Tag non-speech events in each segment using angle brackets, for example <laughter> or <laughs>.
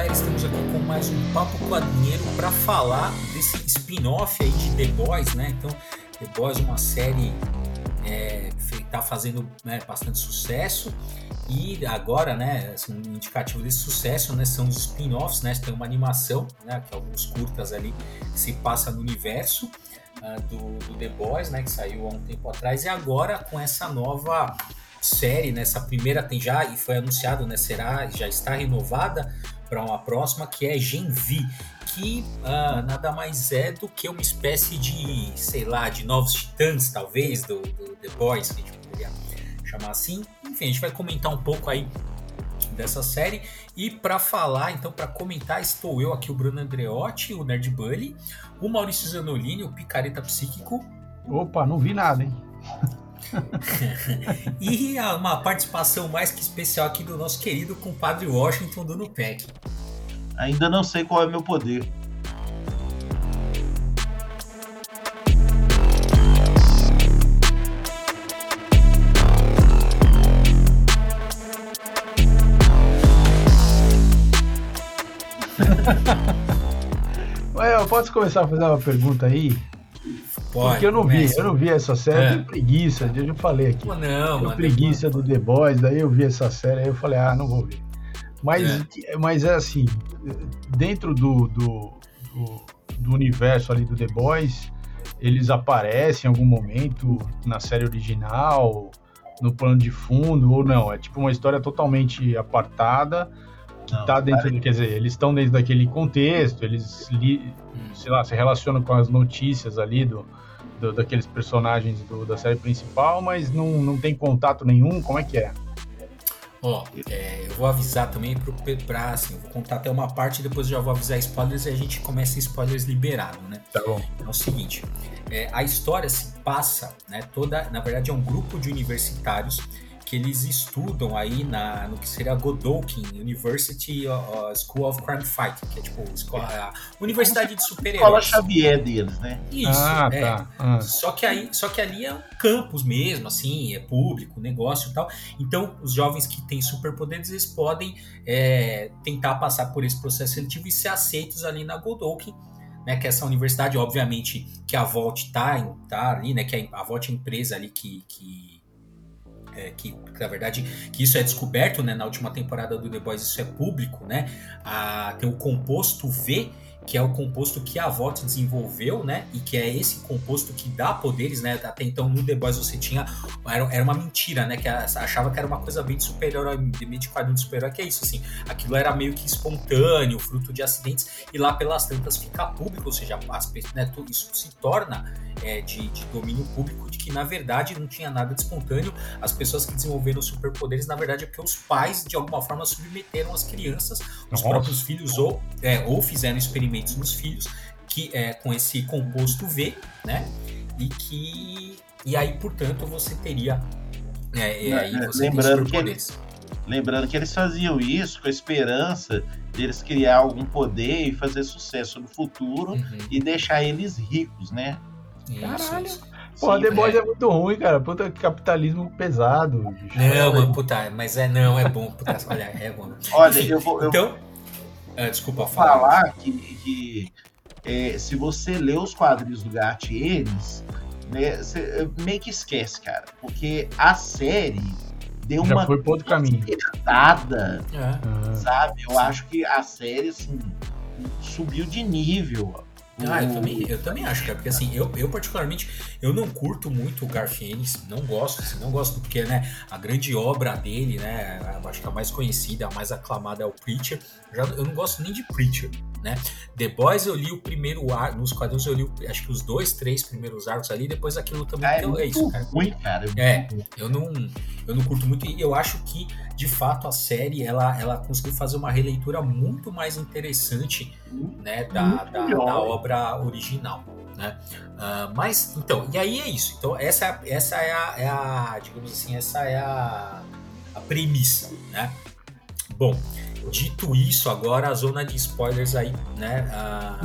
galera, estamos aqui com mais um Papo Quadrinheiro para falar desse spin-off aí de The Boys, né? Então, The Boys é uma série é, tá fazendo né, bastante sucesso e agora, né, assim, um indicativo desse sucesso, né, são os spin-offs, né? Tem uma animação, né, que alguns curtas ali que se passa no universo uh, do, do The Boys, né, que saiu há um tempo atrás e agora com essa nova série, nessa né, primeira tem já e foi anunciado, né, será já está renovada para uma próxima que é Gen V, que uh, nada mais é do que uma espécie de, sei lá, de novos titãs, talvez, do, do The Boys, que a gente poderia chamar assim. Enfim, a gente vai comentar um pouco aí dessa série. E para falar, então, para comentar, estou eu aqui, o Bruno Andreotti, o Nerd Bully, o Maurício Zanolini, o Picareta Psíquico. Opa, não vi nada, hein? <laughs> e uma participação mais que especial aqui do nosso querido compadre Washington do Nupec. Ainda não sei qual é meu poder. <laughs> eu posso começar a fazer uma pergunta aí? Pode, Porque eu não vi, eu não vi essa série, é. eu preguiça, eu já falei aqui. Pô, não, mano, preguiça do The Boys, daí eu vi essa série, aí eu falei, ah, não vou ver. Mas é, mas é assim, dentro do, do, do, do universo ali do The Boys, eles aparecem em algum momento na série original, no plano de fundo, ou não? É tipo uma história totalmente apartada não, tá dentro, cara... quer dizer, eles estão dentro daquele contexto, eles, li, sei lá, se relacionam com as notícias ali do, do daqueles personagens do, da série principal, mas não, não tem contato nenhum, como é que é? Ó, é, eu vou avisar também pro, pra, assim, eu vou contar até uma parte, depois eu já vou avisar spoilers e a gente começa spoilers liberado, né? Tá bom. Então é o seguinte, é, a história se passa, né, toda, na verdade é um grupo de universitários que eles estudam aí na, no que seria a Godolphin University uh, School of Crime Fighting, que é tipo escola, a Universidade de Super-Heróis. Escola Xavier deles, né? Isso, ah, é. Tá. Ah. Só, que aí, só que ali é um campus mesmo, assim, é público, negócio e tal. Então, os jovens que têm superpoderes, eles podem é, tentar passar por esse processo seletivo e ser aceitos ali na Godolphin, né, que é essa universidade, obviamente, que a Volt tá, tá ali, né, que a, a Volt é a empresa ali que, que é, que na verdade que isso é descoberto né, na última temporada do The Boys, isso é público, né? A, tem o composto V que é o composto que a VOT desenvolveu, né? E que é esse composto que dá poderes, né? Até então no The Boys você tinha. Era, era uma mentira, né? Que achava que era uma coisa bem de super-herói, meio de quadrinho de super-herói, que é isso, assim. Aquilo era meio que espontâneo, fruto de acidentes, e lá pelas tantas fica público, ou seja, as, né, tudo isso se torna é, de, de, domínio público, de que na verdade não tinha nada de espontâneo. As pessoas que desenvolveram superpoderes, na verdade, é porque os pais, de alguma forma, submeteram as crianças, os Nossa. próprios filhos, ou, é, ou fizeram experimentos nos filhos, que é com esse composto V, né? E que e aí, portanto, você teria é, e aí você lembrando que eles, lembrando que eles faziam isso com a esperança deles criar algum poder e fazer sucesso no futuro uhum. e deixar eles ricos, né? Isso, Caralho. Isso. Pô, The Boys é. é. muito ruim, cara. Puta, capitalismo pesado. Bicho. Não, mano, puta, mas é não, é bom. Puta, <laughs> olha, é bom. Olha, Enfim, eu vou. Eu... Então, é, desculpa falar. falar que, que é, se você lê os quadrinhos do Gartienes, né, você é, meio que esquece, cara. Porque a série deu Já uma foi por outro caminho. É. Sabe? Eu acho que a série assim, subiu de nível. Ah, eu também, eu também acho, cara, porque assim, eu, eu particularmente, eu não curto muito o Garfienes, não gosto, assim, não gosto porque, né, a grande obra dele, né, acho que a mais conhecida, a mais aclamada é o Preacher, já, eu não gosto nem de Preacher, né, The Boys eu li o primeiro arco, nos quadrinhos eu li, acho que os dois, três primeiros arcos ali, depois aquilo também, ah, é, é isso, cara. Ruim, cara. É, eu não, eu não curto muito e eu acho que, de fato, a série, ela, ela conseguiu fazer uma releitura muito mais interessante, né, da, da, da obra original. Né? Uh, mas, então, e aí é isso. Então, essa, essa é, a, é a digamos assim, essa é a, a premissa, né? Bom, dito isso, agora a zona de spoilers aí, né?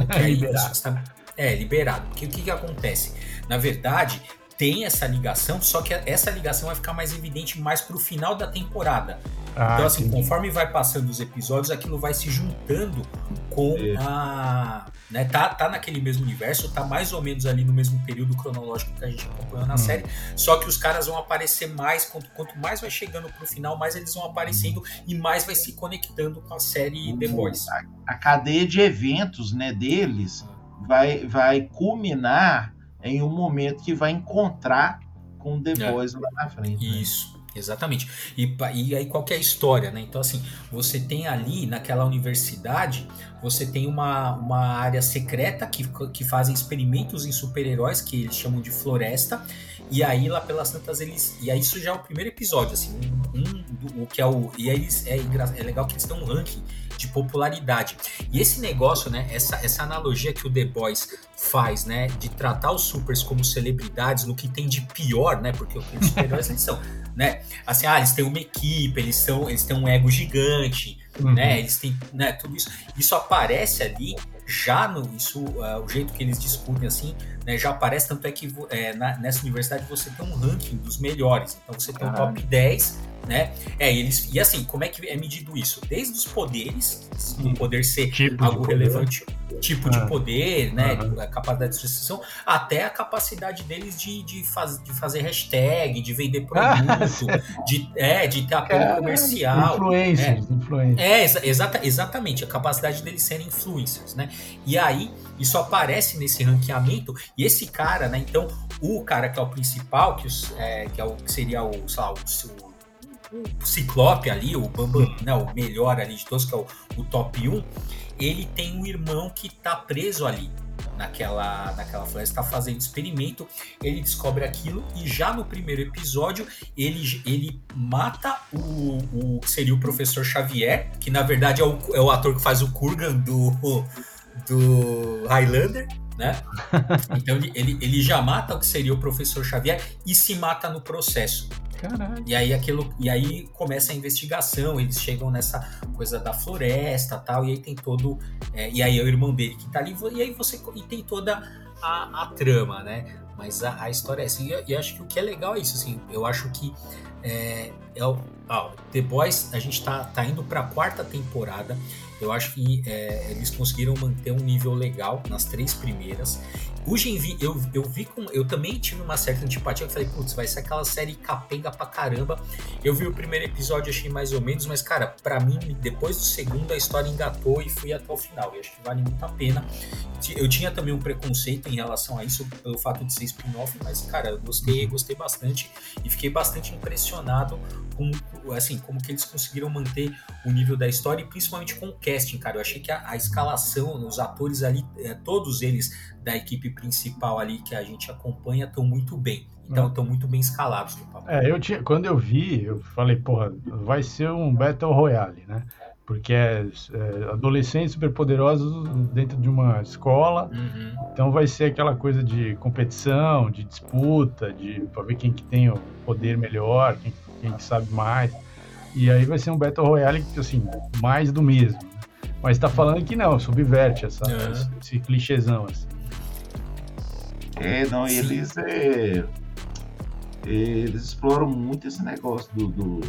É, aí, liberado. é, liberado. Porque o que, que acontece? Na verdade, tem essa ligação, só que essa ligação vai ficar mais evidente mais pro final da temporada. Ah, então, assim, entendi. conforme vai passando os episódios, aquilo vai se juntando com é. a. Né, tá, tá naquele mesmo universo, tá mais ou menos ali no mesmo período cronológico que a gente acompanhou na hum. série. Só que os caras vão aparecer mais, quanto, quanto mais vai chegando pro final, mais eles vão aparecendo e mais vai se conectando com a série The Boys. A, a cadeia de eventos né, deles vai, vai culminar em um momento que vai encontrar com The é. Boys lá na frente. Né? Isso. Né? Exatamente. E, e aí qual é a história, né? Então, assim, você tem ali naquela universidade, você tem uma, uma área secreta que, que fazem experimentos em super-heróis, que eles chamam de floresta. E aí, lá pelas tantas, eles. E aí, isso já é o primeiro episódio, assim. Um, um o que é o. E aí, é, é legal que eles dão um ranking de popularidade. E esse negócio, né, essa, essa analogia que o The Boys faz, né, de tratar os supers como celebridades no que tem de pior, né, porque os super-heróis são, né, assim, ah, eles têm uma equipe, eles são, eles têm um ego gigante, uhum. né, eles têm, né, tudo isso, isso aparece ali já no isso uh, o jeito que eles discutem assim né, já aparece tanto é que é, na, nessa universidade você tem um ranking dos melhores então você tem o top 10 né? É, eles e assim, como é que é medido isso? Desde os poderes, o poder ser tipo algo relevante, tipo ah. de poder, né, uhum. a capacidade de destruição, até a capacidade deles de, de, faz, de fazer hashtag, de vender <laughs> ah, produto, ah, de é, de ter apoio comercial, influencers, né? influencers. É, exa exata, exatamente, a capacidade deles serem influencers, né? E aí isso aparece nesse ranqueamento e esse cara, né? Então, o cara que é o principal, que, os, é, que, é o, que seria o, sei lá, o, o o Ciclope ali, o Bambam, né, o melhor ali de todos, que é o, o top 1, ele tem um irmão que tá preso ali naquela, naquela floresta, está fazendo experimento, ele descobre aquilo e já no primeiro episódio ele, ele mata o, o que seria o professor Xavier, que na verdade é o, é o ator que faz o Kurgan do, do Highlander, né? <laughs> Então ele, ele, ele já mata o que seria o professor Xavier e se mata no processo. Caralho. E aí aquilo, e aí começa a investigação, eles chegam nessa coisa da floresta, tal, e aí tem todo, é, e aí é o irmão dele que tá ali, e aí você e tem toda a, a trama, né? Mas a, a história é assim, e, e acho que o que é legal é isso, assim, eu acho que é, é o, ah, The Boys, a gente tá, tá indo pra quarta temporada. Eu acho que é, eles conseguiram manter um nível legal nas três primeiras. O Genvi, eu, eu vi com. Eu também tive uma certa antipatia. Eu falei, putz, vai ser aquela série capenga pra caramba. Eu vi o primeiro episódio, achei mais ou menos, mas, cara, para mim, depois do segundo, a história engatou e fui até o final. E acho que vale muito a pena. Eu tinha também um preconceito em relação a isso, pelo fato de ser spin-off, mas, cara, eu gostei, gostei bastante e fiquei bastante impressionado com, assim, como que eles conseguiram manter o nível da história e principalmente com o casting, cara. Eu achei que a, a escalação, os atores ali, é, todos eles da equipe principal ali que a gente acompanha estão muito bem. Então estão muito bem escalados. É, eu tinha, quando eu vi, eu falei, porra, vai ser um Battle Royale, né? Porque é, é adolescentes superpoderosos dentro de uma escola. Uhum. Então vai ser aquela coisa de competição, de disputa, de para ver quem que tem o poder melhor, quem, quem sabe mais. E aí vai ser um Battle Royale, assim, mais do mesmo. Mas tá falando que não, subverte essa, uhum. esse, esse clichêzão, assim. É, não, e eles, é, eles exploram muito esse negócio do, do,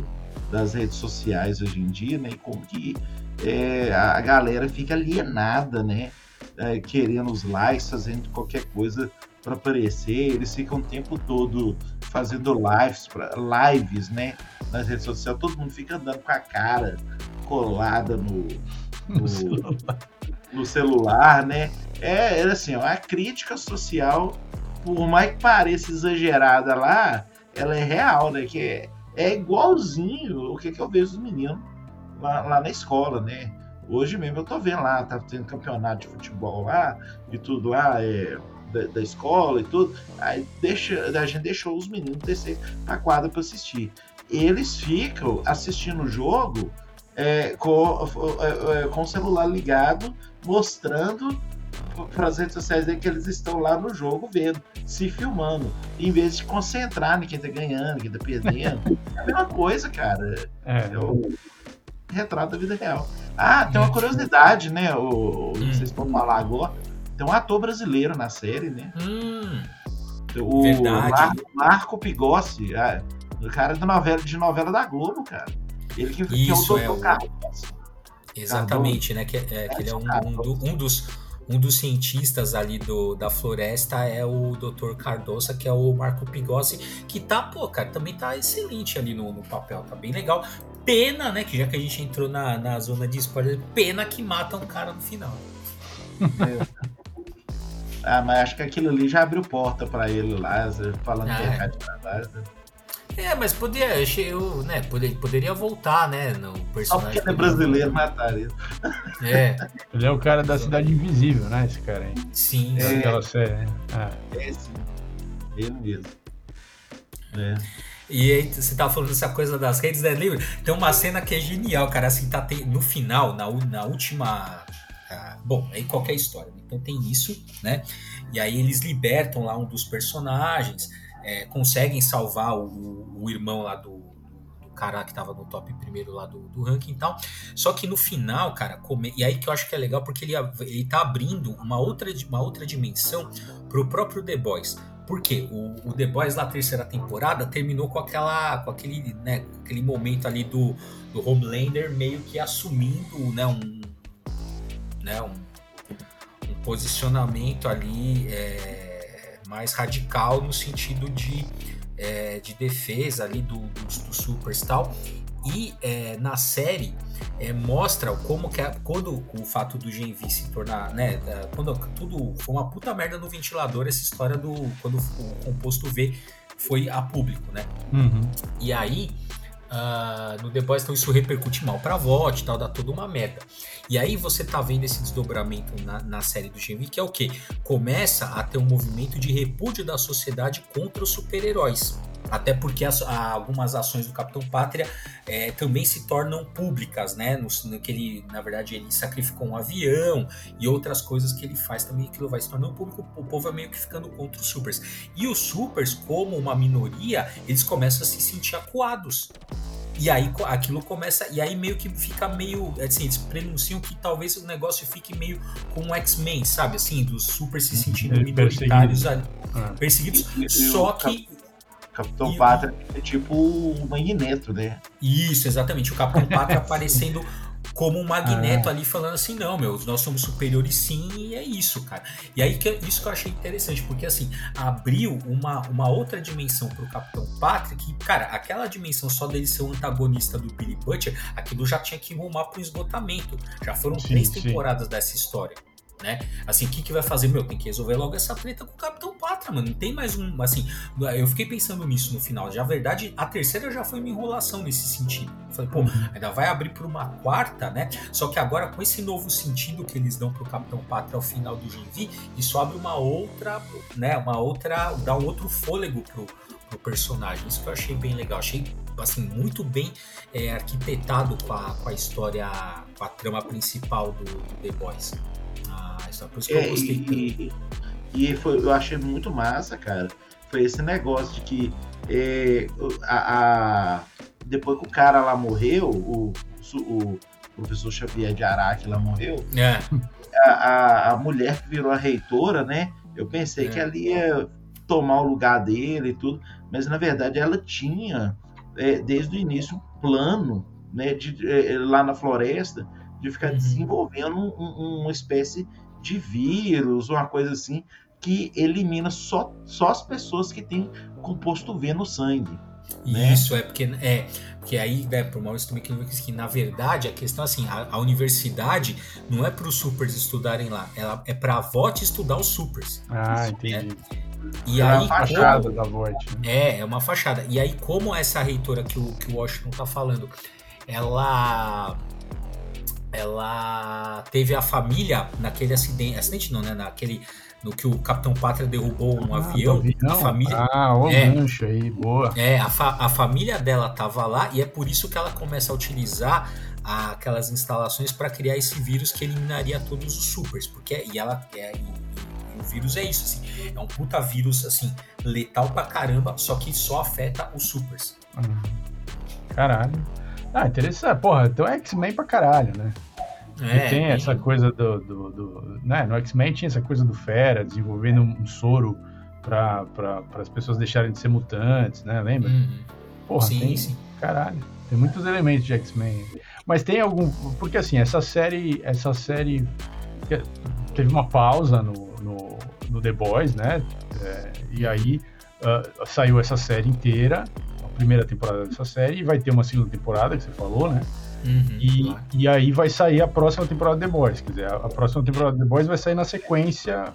das redes sociais hoje em dia, né? E como que é, a galera fica alienada, né? É, querendo os likes, fazendo qualquer coisa para aparecer. Eles ficam o tempo todo fazendo lives, pra, lives, né? Nas redes sociais. Todo mundo fica andando com a cara colada no, no, celular. no celular, né? É, é assim, a crítica social, por mais que pareça exagerada lá, ela é real, né? Que é, é igualzinho o que, que eu vejo dos meninos lá, lá, na escola, né? Hoje mesmo eu tô vendo lá, tá tendo campeonato de futebol lá e tudo lá, é, da, da, escola e tudo. Aí deixa, a gente deixou os meninos descer pra quadra para assistir. Eles ficam assistindo o jogo é, com, é, é, com o celular ligado, mostrando para as redes sociais que eles estão lá no jogo vendo, se filmando, em vez de concentrar em quem tá ganhando, quem tá perdendo. é a mesma coisa, cara. É. é o retrato da vida real. Ah, tem uma curiosidade, né? O, hum. Vocês vão falar agora. Tem um ator brasileiro na série, né? Hum. O Verdade. Marco Pigossi, ah, o cara da novela, de novela da Globo, cara. Ele que, Isso, que é o Dr. É Cardoso. Exatamente, né? Que, é, que ele é um, um, do, um, dos, um dos cientistas ali do, da floresta é o Dr. Cardoso, que é o Marco Pigossi, que tá, pô, cara, também tá excelente ali no, no papel, tá bem legal. Pena, né? Que já que a gente entrou na, na zona de spoiler, pena que mata um cara no final. É. Ah, mas acho que aquilo ali já abriu porta para ele lá, falando ah, que é de trabalho. Né? É, mas podia, eu, né, poderia, poderia voltar, né, no personagem. Só porque ele é brasileiro, mataria. É. <laughs> Ele é o cara da Cidade Invisível, né, esse cara aí. Sim. É, aquela série, né? Ah. É, sim. Ele mesmo. É. E aí, você tava falando dessa coisa das redes né, livre. Tem uma cena que é genial, cara. Assim, tá no final, na, na última bom, aí qualquer história. Né? Então tem isso, né? E aí eles libertam lá um dos personagens, é, conseguem salvar o, o, irmão lá do, do cara que tava no top primeiro lá do, do ranking e tal. Só que no final, cara, come... e aí que eu acho que é legal porque ele, ele tá abrindo uma outra, uma outra dimensão pro próprio The Boys. Porque o, o The Boys na terceira temporada terminou com aquela com aquele, né, aquele momento ali do, do Homelander meio que assumindo né, um, né, um, um posicionamento ali é, mais radical no sentido de, é, de defesa ali do, dos, dos supers e tal. E é, na série é, mostra como que é, quando o fato do Genvi se tornar, né, quando tudo foi uma puta merda no ventilador essa história do quando o composto V foi a público, né? Uhum. E aí uh, no The Boys, então isso repercute mal pra VOT e tal, dá toda uma merda. E aí você tá vendo esse desdobramento na, na série do GV, que é o que? Começa a ter um movimento de repúdio da sociedade contra os super-heróis. Até porque as, algumas ações do Capitão Pátria é, também se tornam públicas, né? No, no, que ele, na verdade, ele sacrificou um avião e outras coisas que ele faz também, aquilo vai se tornando público. O povo é meio que ficando contra os supers. E os supers, como uma minoria, eles começam a se sentir acuados. E aí aquilo começa. E aí meio que fica meio. Assim, eles prenunciam que talvez o negócio fique meio como X-Men, sabe? Assim, dos super se sentindo minoritários ali, ah. perseguidos. E, só que. Capitão e, Pátria é tipo o Magneto, né? Isso, exatamente. O Capitão Pátria <laughs> aparecendo como um magneto ah. ali falando assim, não, meu, nós somos superiores sim, e é isso, cara. E aí que isso que eu achei interessante, porque assim, abriu uma, uma outra dimensão pro Capitão Patrick, que, cara, aquela dimensão só dele ser o antagonista do Billy Butcher, aquilo já tinha que rumar pro esgotamento. Já foram sim, três sim. temporadas dessa história né? Assim, o que, que vai fazer? Meu, tem que resolver logo essa treta com o Capitão Pátria, mano. Não tem mais um. Assim, eu fiquei pensando nisso no final. Já, a verdade, a terceira já foi uma enrolação nesse sentido. Eu falei, pô, uhum. ainda vai abrir para uma quarta, né? Só que agora, com esse novo sentido que eles dão pro Capitão Pátria ao final do Genvi, isso abre uma outra, né? Uma outra. dá um outro fôlego pro, pro personagem. Isso que eu achei bem legal. Achei assim, muito bem é, arquitetado com a, com a história, com a trama principal do, do The Boys Por isso que é, eu gostei e, e, e foi, eu achei muito massa, cara. Foi esse negócio de que é, a, a, depois que o cara lá morreu, o, o professor Xavier de Araque lá morreu, é. a, a, a, mulher que virou a reitora, né? Eu pensei é. que ela ia tomar o lugar dele e tudo, mas na verdade ela tinha, é, desde o início, um plano né, de, é, lá na floresta de ficar uhum. desenvolvendo um, uma espécie de vírus, uma coisa assim, que elimina só, só as pessoas que têm composto V no sangue. Né? Isso, é porque, é, porque aí, né, pro Maurício também que, que na verdade a questão assim, a, a universidade não é para os supers estudarem lá, ela é para a VOT estudar os supers. Ah, entendi. Né? E é aí, uma fachada como, da VOT. Né? É, é uma fachada. E aí, como essa reitora que o, que o Washington tá falando, ela ela teve a família naquele acidente, acidente não, né? Naquele no que o Capitão Pátria derrubou um ah, avião. A família, ah, o é, aí, boa. É, a, fa, a família dela tava lá e é por isso que ela começa a utilizar aquelas instalações para criar esse vírus que eliminaria todos os supers, porque e ela é, o vírus é isso, assim, é um puta vírus assim letal pra caramba, só que só afeta os supers. Caralho. Ah, interessante. Porra, então é X-Men pra caralho, né? É, e tem essa coisa do, do, do né? No X-Men tinha essa coisa do Fera desenvolvendo um soro para as pessoas deixarem de ser mutantes, né? Lembra? Uhum. Porra, sim, tem... sim. Caralho. Tem muitos elementos de X-Men. Mas tem algum. Porque assim, essa série. Essa série teve uma pausa no, no, no The Boys, né? É, e aí uh, saiu essa série inteira, primeira temporada dessa série, e vai ter uma segunda temporada, que você falou, né? Uhum, e, claro. e aí vai sair a próxima temporada de The Boys. Quer dizer, a, a próxima temporada de The Boys vai sair na sequência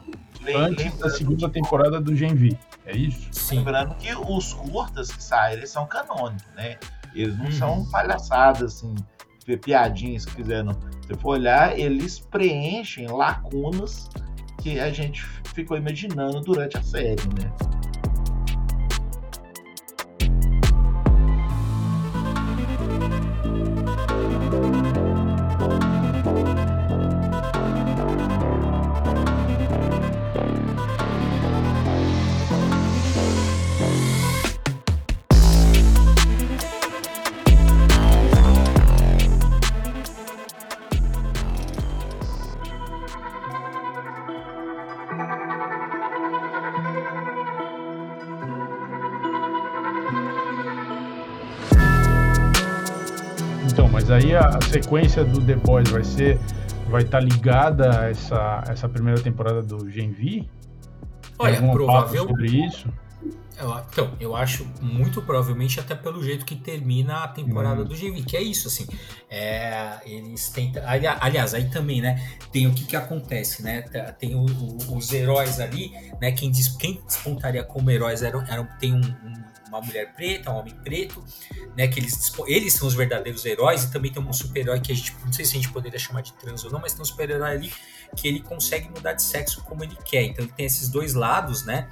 antes da segunda temporada do Gen V. É isso? Sim. Lembrando que os curtas que saem, são canônicos, né? Eles não uhum. são palhaçadas, assim, piadinhas que fizeram. Se for olhar, eles preenchem lacunas que a gente ficou imaginando durante a série, né? A, sequência do The Boys vai ser vai estar tá ligada a essa, essa primeira temporada do Gen V? Olha, provável sobre isso. Eu, então, eu acho muito provavelmente até pelo jeito que termina a temporada hum. do GV, que é isso, assim. É, eles tentam. Aliás, aí também, né? Tem o que que acontece, né? Tem o, o, os heróis ali, né? Quem, diz, quem despontaria como heróis eram, eram tem um, um uma mulher preta, um homem preto, né? Que eles, eles são os verdadeiros heróis, e também tem um super-herói que a gente, não sei se a gente poderia chamar de trans ou não, mas tem um super-herói ali que ele consegue mudar de sexo como ele quer. Então ele tem esses dois lados, né?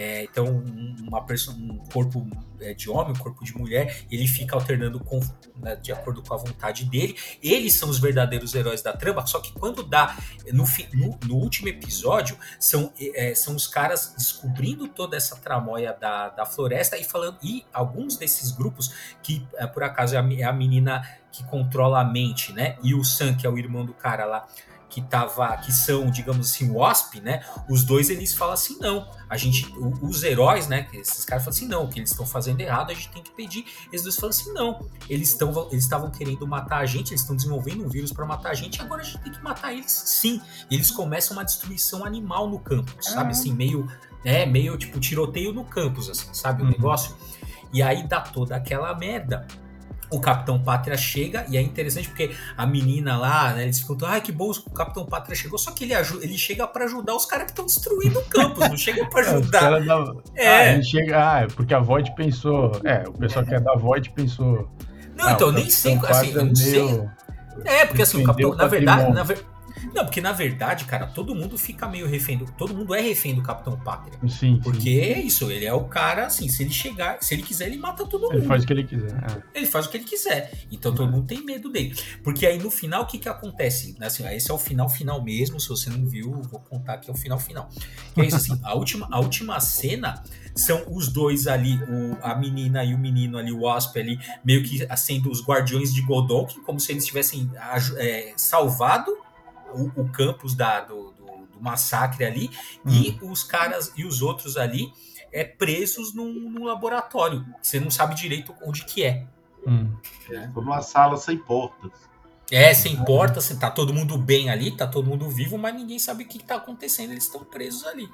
É, então, uma pessoa, um corpo é, de homem, um corpo de mulher, ele fica alternando com, né, de acordo com a vontade dele. Eles são os verdadeiros heróis da trama, só que quando dá no, no, no último episódio, são, é, são os caras descobrindo toda essa tramóia da, da floresta e falando. E alguns desses grupos, que é, por acaso é a, é a menina que controla a mente, né? E o Sam, que é o irmão do cara lá que tava, que são, digamos assim, Wasp, né? Os dois eles falam assim, não, a gente, os heróis, né? Esses caras falam assim, não, o que eles estão fazendo errado, a gente tem que pedir. Eles dois falam assim, não, eles estão, eles estavam querendo matar a gente, eles estão desenvolvendo um vírus para matar a gente, agora a gente tem que matar eles, sim. E eles começam uma destruição animal no campus, sabe? Assim, meio, é, meio tipo tiroteio no campus, assim, sabe? O uhum. negócio. E aí dá toda aquela merda o Capitão Pátria chega e é interessante porque a menina lá, né, eles ficam, ai que bom, o Capitão Pátria chegou, só que ele, ajuda, ele chega para ajudar os caras que estão destruindo o campus, não chega para <laughs> é, ajudar. Dá... É, ah, ele chega, ah, é porque a Void pensou, é, o pessoal é. que é da Void pensou. Não, ah, então nem sei, assim, eu não sei. É, porque assim, o Capitão, na verdade, na verdade não, porque na verdade, cara, todo mundo fica meio refém do. Todo mundo é refém do Capitão Pátria. Sim. Porque é isso, ele é o cara, assim, se ele chegar, se ele quiser, ele mata todo mundo. Ele faz o que ele quiser. É. Ele faz o que ele quiser. Então todo mundo tem medo dele. Porque aí no final, o que que acontece? Assim, esse é o final final mesmo. Se você não viu, vou contar que é o final final. Que é isso, assim, a última, a última cena são os dois ali, o, a menina e o menino ali, o Wasp ali, meio que sendo os guardiões de Godolkin, como se eles tivessem é, salvado o, o campus da, do, do, do massacre ali hum. e os caras e os outros ali é presos num, num, laboratório. Você não sabe direito onde que é. Hum. É. numa sala sem portas. É, sem portas, assim, tá todo mundo bem ali, tá todo mundo vivo, mas ninguém sabe o que, que tá acontecendo, eles estão presos ali.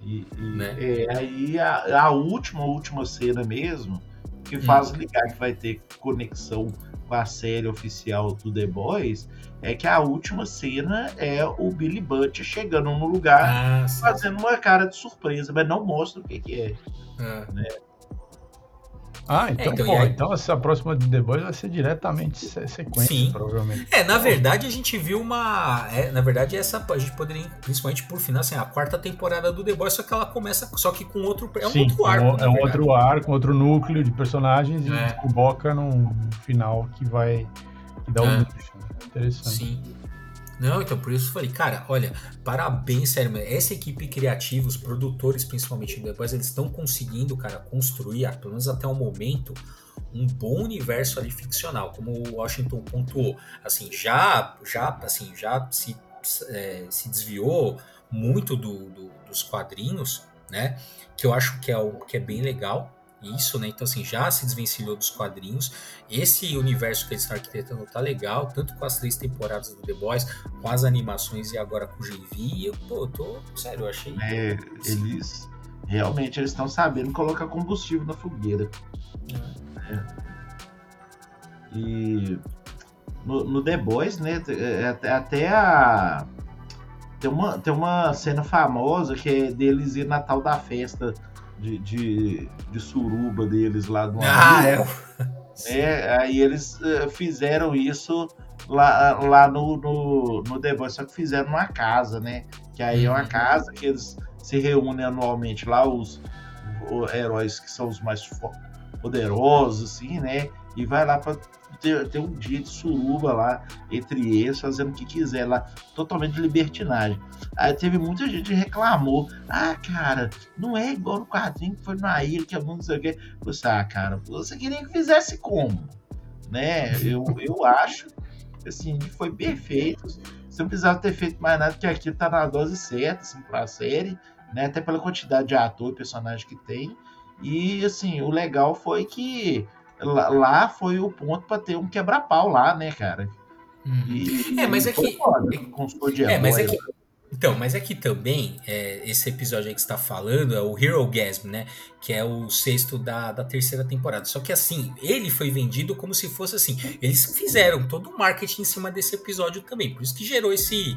E, e né? é, aí a, a, última, última cena mesmo, que faz hum. ligar que vai ter conexão com a série oficial do The Boys, é que a última cena é o Billy Butcher chegando no lugar, ah, fazendo uma cara de surpresa, mas não mostra o que, que é. Ah. Né? Ah, então, é, então, pô, aí... então essa próxima de The Boys vai ser diretamente sequência, Sim. provavelmente. É, na verdade a gente viu uma. É, na verdade, essa a gente poderia, principalmente por final, assim, a quarta temporada do The Boys, só que ela começa só que com outro. É um Sim, outro arco. É um outro arco, outro núcleo de personagens é. e boca num final que vai. que dá um é. Interessante. Sim. Não, então por isso eu falei, cara, olha, parabéns, sério, essa equipe criativa, os produtores principalmente depois, eles estão conseguindo, cara, construir, pelo menos até o momento, um bom universo ali ficcional, como o Washington pontuou. Assim, já, já, assim, já se, é, se desviou muito do, do, dos quadrinhos, né? Que eu acho que é, o, que é bem legal. Isso, né? Então, assim, já se desvencilhou dos quadrinhos. Esse universo que eles estão arquitetando tá legal, tanto com as três temporadas do The Boys, com as animações e agora com o GV. Eu, tô, sério, eu achei. É, eles realmente eles estão sabendo colocar combustível na fogueira. É. É. E no, no, The Boys, né, é, até, até a. Tem uma, tem uma cena famosa que é deles ir na tal da festa de, de, de suruba deles lá do Ah, é. é. Aí eles uh, fizeram isso lá, lá no, no, no The só que fizeram numa casa, né? Que aí é uma uhum. casa que eles se reúnem anualmente lá, os, os heróis que são os mais poderosos, assim, né? E vai lá para ter, ter, um dia de suruba lá entre eles, fazendo o que quiser lá, totalmente libertinagem. Aí teve muita gente que reclamou: ah, cara, não é igual no quadrinho que foi na ilha, que é muito não sei o quê. Você, ah, cara, você queria que fizesse como? Né? Eu, eu acho assim, foi perfeito. Você não precisava ter feito mais nada, que aqui tá na dose certa, assim, pra série, né? Até pela quantidade de ator e personagem que tem. E, assim, o legal foi que lá foi o ponto para ter um quebra-pau lá, né, cara? Uhum. E, é, mas é que. Foda, é, mas é que. Então, mas é que também, é, esse episódio aí que você tá falando é o Hero Gasm, né? Que é o sexto da, da terceira temporada. Só que assim, ele foi vendido como se fosse assim. Eles fizeram todo o marketing em cima desse episódio também. Por isso que gerou esse,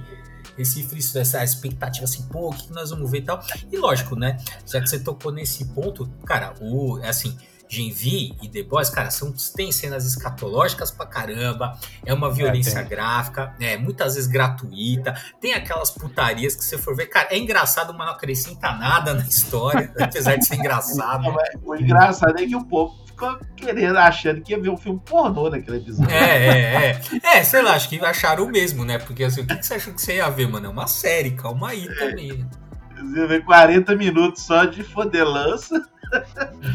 esse essa expectativa assim, pô, o que nós vamos ver e tal. E lógico, né? Já que você tocou nesse ponto, cara, o assim Gen V e The Boys, cara, são, tem cenas escatológicas pra caramba, é uma violência é, gráfica, é muitas vezes gratuita, tem aquelas putarias que você for ver, cara, é engraçado, mas não acrescenta nada na história, <laughs> apesar de ser engraçado. o engraçado é que o povo ficou querendo, achando que ia ver um filme pornô naquele episódio. É, é, é. É, sei lá, acho que acharam o mesmo, né? Porque assim, o que, que você achou que você ia ver, mano? É uma série, calma aí também. Você ia ver 40 minutos só de fodelança.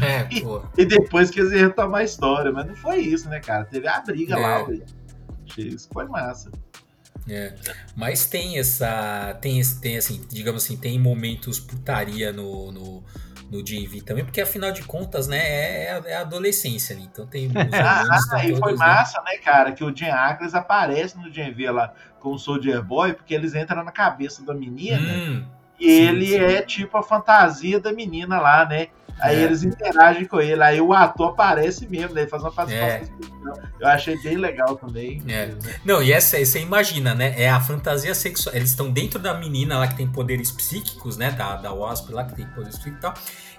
É, <laughs> pô. E, e depois iam retomar a história. Mas não foi isso, né, cara? Teve a briga é. lá, velho. Isso foi massa. É, mas tem essa. Tem, tem assim, digamos assim, tem momentos putaria no, no, no DV também, porque afinal de contas, né, é, é adolescência ali. Então tem. <laughs> ah, e foi massa, né, cara, que o Jim Ackles aparece no DV lá com o Soldier Boy, porque eles entram na cabeça da menina. Hum, e sim, ele sim. é tipo a fantasia da menina lá, né? Aí é. eles interagem com ele, aí o ator aparece mesmo, né? Ele faz uma participação. É. Eu achei bem legal também. É. Não, e essa você imagina, né? É a fantasia sexual. Eles estão dentro da menina lá que tem poderes psíquicos, né? Da, da Wasp lá que tem poderes psíquicos e tal.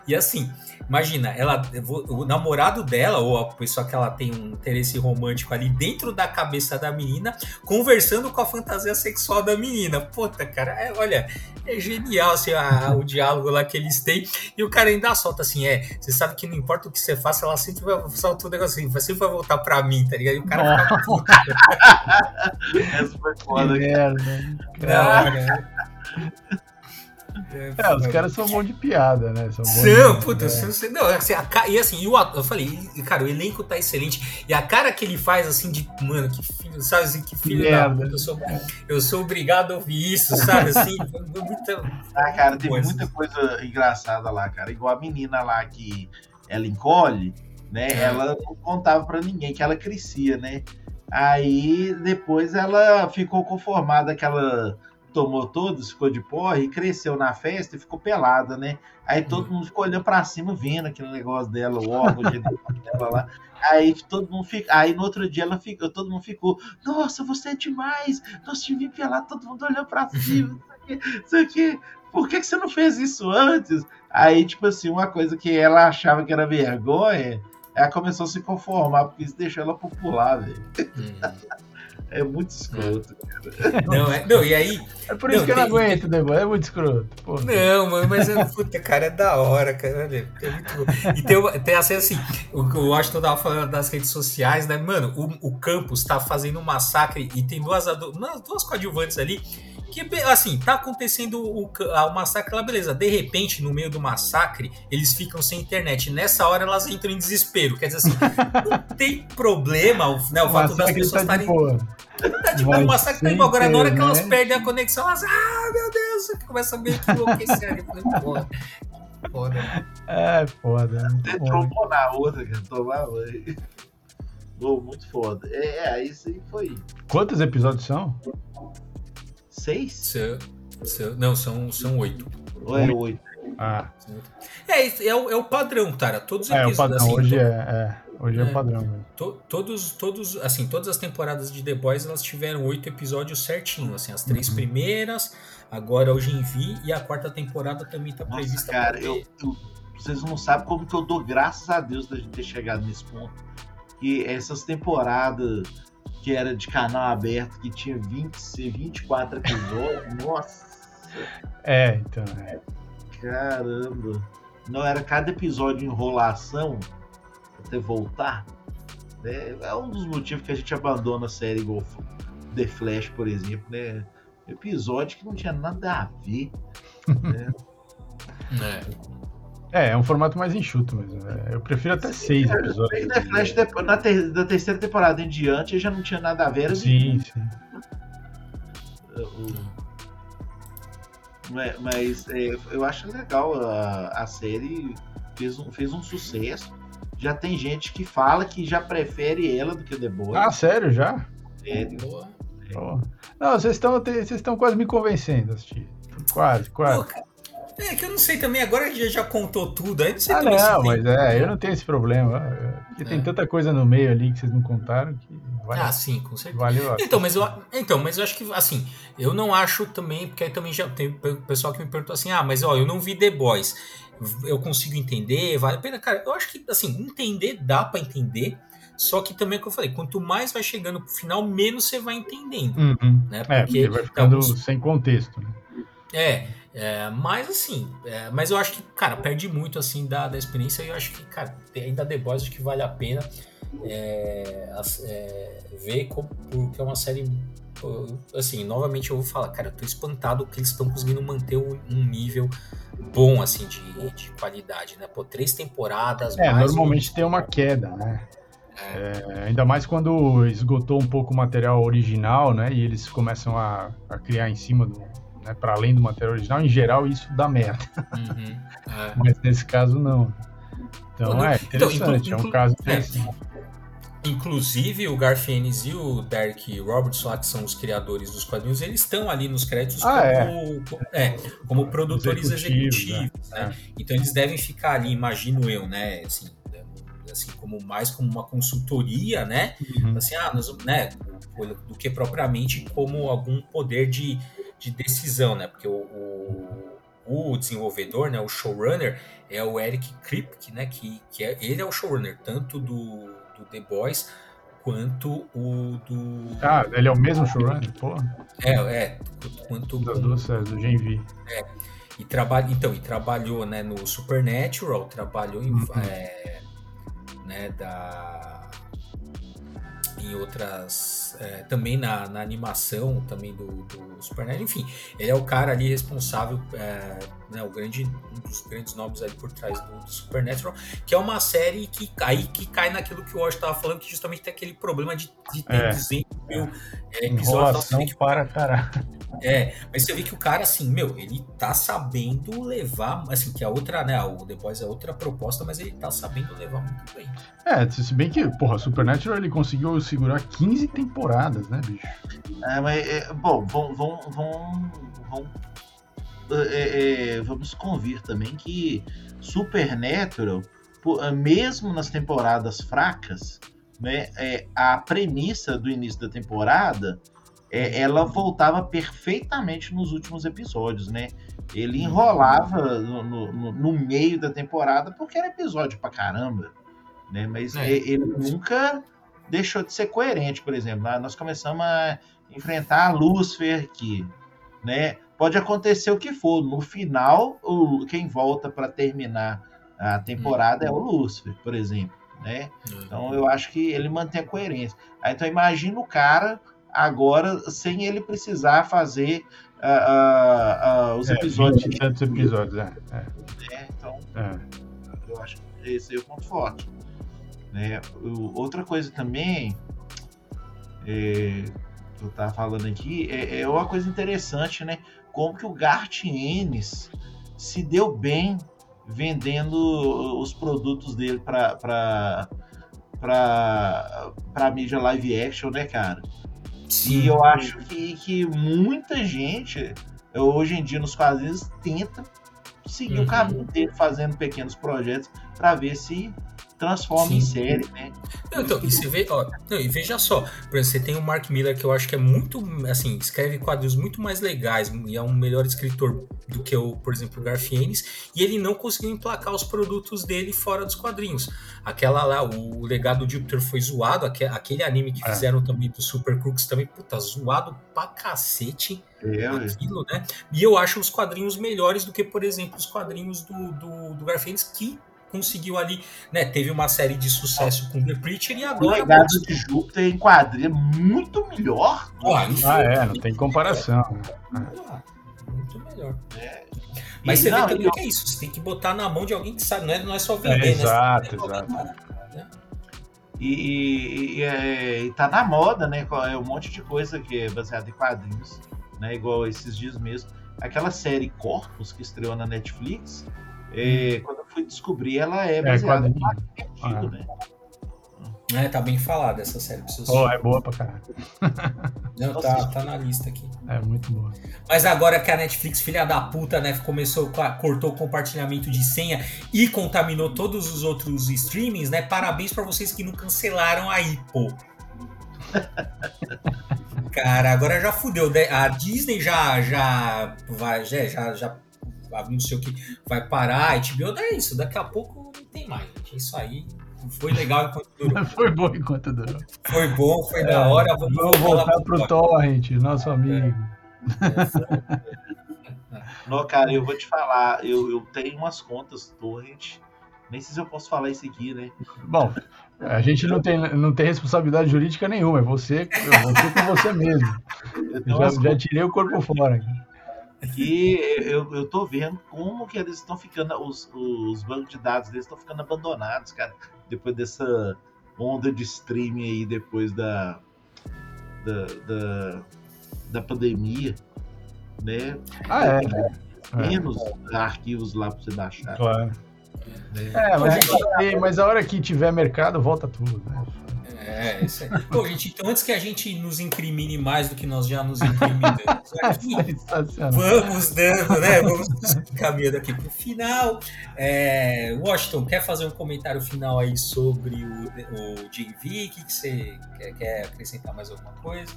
E assim, imagina, ela, o namorado dela, ou a pessoa que ela tem um interesse romântico ali dentro da cabeça da menina, conversando com a fantasia sexual da menina. Puta, cara, é, olha, é genial assim, a, o diálogo lá que eles têm. E o cara ainda solta assim: é, você sabe que não importa o que você faça, ela sempre vai soltar o negócio assim, você sempre vai voltar pra mim, tá ligado? E o cara fica <laughs> puto. Essa foi foda, cara. Cara. É, é, os caras são bons de piada, né? São, são de... puta, é. não, assim, a, e assim, o, eu falei, cara, o elenco tá excelente. E a cara que ele faz, assim, de, mano, que filho, sabe assim, que filho da puta, eu sou, eu sou obrigado a ouvir isso, sabe? Assim, <laughs> muita, ah, cara, tem muita coisa engraçada lá, cara. Igual a menina lá que ela encolhe, né? É. Ela não contava pra ninguém que ela crescia, né? Aí depois ela ficou conformada que ela tomou todos, ficou de porre, e cresceu na festa e ficou pelada, né? Aí todo mundo ficou olhando pra cima, vendo aquele negócio dela, o órgão de dela lá. Aí todo mundo fica. Aí no outro dia ela ficou, todo mundo ficou, nossa, você é demais! Nossa, te vi pelado, todo mundo olhando pra cima, isso aqui. Por que, que você não fez isso antes? Aí, tipo assim, uma coisa que ela achava que era vergonha, ela começou a se conformar, porque isso deixou ela popular, velho. Hum. É muito escroto, cara. Não, é, não, e aí. É por isso não, que eu não aguento, né, mano? É muito escroto. Porra. Não, mano, mas é, puta, cara, é da hora, cara. É muito bom. E tem, tem assim, assim, o, o Washington tava falando das redes sociais, né? Mano, o, o campus tá fazendo um massacre e tem duas, duas coadjuvantes ali que, assim, tá acontecendo o, o massacre lá, beleza. De repente, no meio do massacre, eles ficam sem internet. Nessa hora, elas entram em desespero. Quer dizer assim, não tem problema né, o, fato das pessoas tá estarem. Tá tipo, o massacre tá Agora, na hora que elas perdem a conexão, elas. Ah, meu Deus! Começa a meio que enlouquecer ali. Porra. Foda. É, foda. Você trombou na outra, cara. Tomar banho. Oh, muito foda. É, é, isso aí foi. Quantos episódios são? Seis? Seu, seu, não, são, são oito. Ou é oito? Ah. É, é, o, é o padrão, cara. Todos os é, episódios. É, o padrão. Assim, hoje, é, é, hoje é, é padrão. To, todos, todos, assim, todas as temporadas de The Boys elas tiveram oito episódios certinho. Assim, as três uhum. primeiras, agora hoje em Vi e a quarta temporada também tá Nossa, prevista. Cara, eu, eu, vocês não sabem como que eu dou graças a Deus da gente ter chegado nesse ponto. Que essas temporadas que era de canal aberto, que tinha 20, 24 episódios, <laughs> nossa. É, então. É. Caramba. Não era cada episódio enrolação até voltar. Né? É um dos motivos que a gente abandona a série igual The Flash, por exemplo, né? Episódio que não tinha nada a ver. né? <laughs> É. é. é, um formato mais enxuto mesmo. Né? Eu prefiro até sim, seis episódios. The Flash, na ter, da terceira temporada em diante, já não tinha nada a ver. Sim, sim. O, mas é, eu acho legal a, a série fez um, fez um sucesso. Já tem gente que fala que já prefere ela do que o The Boys. Ah, sério, já? Sério. Oh. Não, vocês estão vocês estão quase me convencendo a assistir. Quase, quase. Pô, é que eu não sei também, agora a gente já contou tudo, aí não sei ah, não, mas é, eu não tenho esse problema. Porque é. tem tanta coisa no meio ali que vocês não contaram que vale, Ah, sim, com certeza. Valeu. Então, mas eu, então, mas eu acho que assim, eu não acho também, porque aí também já tem pessoal que me perguntou assim: "Ah, mas ó, eu não vi The Boys. Eu consigo entender, vale a pena, cara. Eu acho que assim, entender dá para entender. Só que também, como eu falei, quanto mais vai chegando pro final, menos você vai entendendo. Uhum. Né? Porque, é, porque vai ficando sem contexto. Né? É, é, mas assim, é, mas eu acho que, cara, perde muito assim da, da experiência e eu acho que, cara, ainda The Boys acho que vale a pena é, é, ver como, porque é uma série. Assim, novamente eu vou falar, cara, eu tô espantado que eles estão conseguindo manter um, um, nível bom, assim, de, de qualidade, né? Pô, três temporadas. É, normalmente um... tem uma queda, né? É. É, ainda mais quando esgotou um pouco o material original, né? E eles começam a, a criar em cima do, né, para além do material original, em geral isso dá merda. Uhum, é. Mas nesse caso não. Então é então, interessante, então, inclu, é um caso é. interessante. Inclusive o Garfienes e o Derek Roberts, lá que são os criadores dos quadrinhos, eles estão ali nos créditos ah, como, é. é. como produtores executivos. executivos né? né? Então eles devem ficar ali, imagino eu, né? Assim, assim como mais como uma consultoria, né? Uhum. Assim, ah, nós, né? Do que propriamente como algum poder de de decisão, né? Porque o, o, o, desenvolvedor, né, o showrunner, é o Eric Kripke, né? Que, que é, ele é o showrunner tanto do, do The Boys quanto o do. Ah, ele é o mesmo showrunner? Pô. É, é. Quanto das duas séries, do Gen V. É. E trabalha, então, e trabalhou né, no Supernatural, trabalhou em. Uhum. É, né, da em outras. É, também na, na, animação também do, do Super Enfim, ele é o cara ali responsável, é, né, o grande, um dos grandes nomes ali por trás do, do, Supernatural, que é uma série que aí que cai naquilo que o Osh estava falando, que justamente tem aquele problema de, de ter é, 200 mil é, episódios. que para caralho. É, mas você vê que o cara, assim, meu, ele tá sabendo levar, assim, que a outra, né, o The Boys é outra proposta, mas ele tá sabendo levar muito bem. É, se bem que, porra, Supernatural ele conseguiu segurar 15 temporadas, né, bicho? É, mas, é, bom, vamos, vamos, vamos, vamos, é, é, vamos convir também que Supernatural, mesmo nas temporadas fracas, né, é, a premissa do início da temporada é, ela voltava perfeitamente nos últimos episódios, né? Ele uhum. enrolava no, no, no meio da temporada porque era episódio pra caramba, né? Mas é. ele nunca deixou de ser coerente, por exemplo. Nós começamos a enfrentar a Lucifer aqui, né? Pode acontecer o que for. No final, o, quem volta para terminar a temporada é o Lucifer, por exemplo, né? Uhum. Então eu acho que ele mantém a coerência. Aí, então imagina o cara agora sem ele precisar fazer uh, uh, uh, os é, episódios. tantos episódios, é. é. é então, é. eu acho que esse é o ponto forte. Né? outra coisa também é, que eu tava falando aqui é, é, uma coisa interessante, né? Como que o Gart Ennis se deu bem vendendo os produtos dele para para para mídia live action, né, cara? Sim. E eu acho que, que muita gente hoje em dia nos quadrinhos tenta seguir uhum. o caminho dele fazendo pequenos projetos para ver se transforma Sim. em série, né? Não, então, e você vê, ó, não, e veja só, por exemplo, você tem o Mark Miller que eu acho que é muito, assim, escreve quadrinhos muito mais legais e é um melhor escritor do que o, por exemplo, o Garfienes, e ele não conseguiu emplacar os produtos dele fora dos quadrinhos. Aquela lá, o legado de Júpiter foi zoado, aquele anime que é. fizeram também do Super Crooks também, puta, zoado pra cacete. É, aquilo, né? E eu acho os quadrinhos melhores do que, por exemplo, os quadrinhos do, do, do Garfienes, que conseguiu ali, né? Teve uma série de sucesso com The Preacher e agora. O legado de Júpiter em quadrilha muito melhor. ah, é, não tem comparação. muito melhor. É. Mas e você não, vê também eu... que é isso, você tem que botar na mão de alguém que sabe, não é, não é só vender, é, né? Exato, exato. Né? E, e, é, e, tá na moda, né? É um monte de coisa que é baseada em quadrinhos, né? Igual esses dias mesmo. Aquela série Corpus que estreou na Netflix, é, hum. quando eu fui descobrir, ela é, é baseada em ah. né? É, tá bem falada essa série. Oh, é boa pra caralho. <laughs> Não, tá, tá na lista aqui. É muito boa. Mas agora que a Netflix, filha da puta, né, começou, cortou o compartilhamento de senha e contaminou todos os outros streamings, né? Parabéns para vocês que não cancelaram aí, pô. <laughs> Cara, agora já fudeu. Né? A Disney já já vai, já, já, já anunciou que vai parar, a HBO é isso, daqui a pouco não tem mais, gente. Isso aí foi legal enquanto durou. <laughs> foi bom enquanto durou. Foi bom, foi é, da hora. Vamos, vamos voltar pro Torrent, nosso amigo. É. Não, cara, eu vou te falar, eu, eu tenho umas contas Torrent, nem sei se eu posso falar isso aqui, né? Bom, a gente não tem, não tem responsabilidade jurídica nenhuma, é você, você com você mesmo. Já, já tirei o corpo fora. Aqui que eu, eu tô vendo como que eles estão ficando, os, os bancos de dados deles estão ficando abandonados, cara, depois dessa onda de streaming aí, depois da, da, da, da pandemia, né? Ah, é. Menos é. arquivos lá para você baixar. Claro. É, mas, mas a hora que tiver mercado, volta tudo, né? É, isso aí. Pô, gente, então antes que a gente nos incrimine mais do que nós já nos incriminamos aqui, <laughs> vamos dando, né? Vamos caminhando aqui para o final. É, Washington, quer fazer um comentário final aí sobre o, o? O que, que você quer, quer acrescentar mais alguma coisa?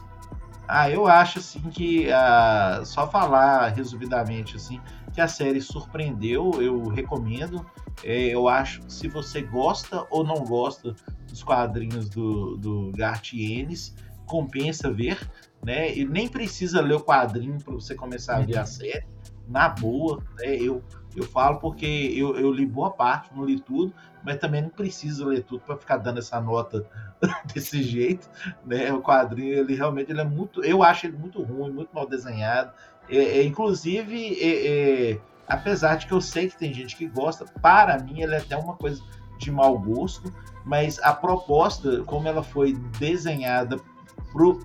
Ah, eu acho assim que uh, só falar resumidamente assim que a série surpreendeu, eu recomendo. É, eu acho que se você gosta ou não gosta dos quadrinhos do, do Garth Ennis, compensa ver, né? E nem precisa ler o quadrinho para você começar a ver a uhum. série, na boa, né? Eu, eu falo porque eu, eu li boa parte, não li tudo, mas também não precisa ler tudo para ficar dando essa nota <laughs> desse jeito, né? O quadrinho, ele realmente ele é muito, eu acho ele muito ruim, muito mal desenhado. É, é inclusive, é, é, apesar de que eu sei que tem gente que gosta, para mim ele é até uma coisa de mau gosto, mas a proposta, como ela foi desenhada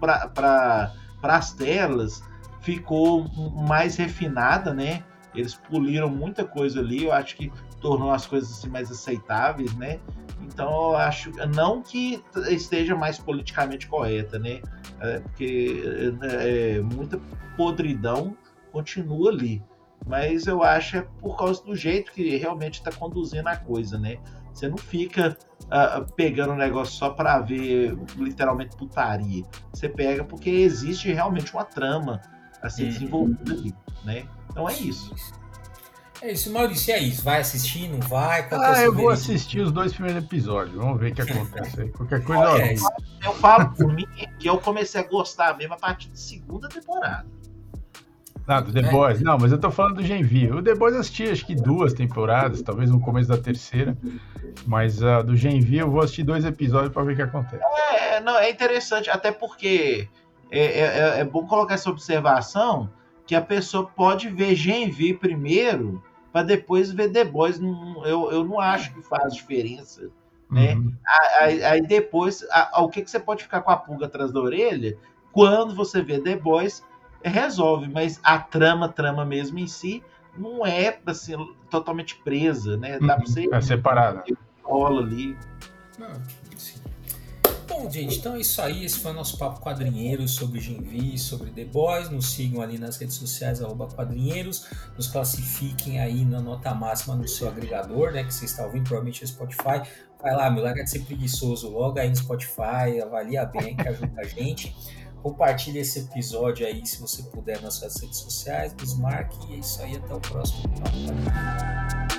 para as telas, ficou mais refinada, né? Eles poliram muita coisa ali, eu acho que tornou as coisas assim, mais aceitáveis, né? Então eu acho, não que esteja mais politicamente correta, né? É, porque é, é muita podridão continua ali. Mas eu acho é por causa do jeito que realmente está conduzindo a coisa, né? Você não fica uh, pegando um negócio só para ver literalmente putaria. Você pega porque existe realmente uma trama a ser uhum. desenvolvida ali, né? Então é isso. É isso, Maurício, é isso. Vai assistir, não vai? Qual é ah, é eu vou assistir os dois primeiros episódios. Vamos ver o que acontece aí. Qualquer coisa. Olha, eu falo por mim que eu comecei a gostar mesmo a partir da segunda temporada. Ah, do The é. Boys. Não, mas eu tô falando do Genvi. O The Boys eu assisti acho que duas temporadas, talvez no começo da terceira. Mas uh, do Genvi eu vou assistir dois episódios para ver o que acontece. É, não, é interessante, até porque é, é, é, é bom colocar essa observação que a pessoa pode ver Genvi primeiro para depois ver The Boys. eu, eu não acho que faz diferença. Né? Uhum. Aí, aí, depois, a, a, o que, que você pode ficar com a pulga atrás da orelha quando você vê The Boys resolve, mas a trama, trama mesmo em si, não é assim, totalmente presa, né? Dá pra você. É separada. Ali. Bom, gente, então é isso aí. Esse foi o nosso papo quadrinheiro sobre Genvi, sobre The Boys. Nos sigam ali nas redes sociais, arroba quadrinheiros. Nos classifiquem aí na nota máxima no seu agregador, né? Que você está ouvindo, provavelmente é Spotify. Vai lá, meu, larga de ser preguiçoso logo aí no Spotify, avalia bem, que ajuda a gente. Compartilhe esse episódio aí, se você puder, nas suas redes sociais, nos marque. E é isso aí, até o próximo. Combat.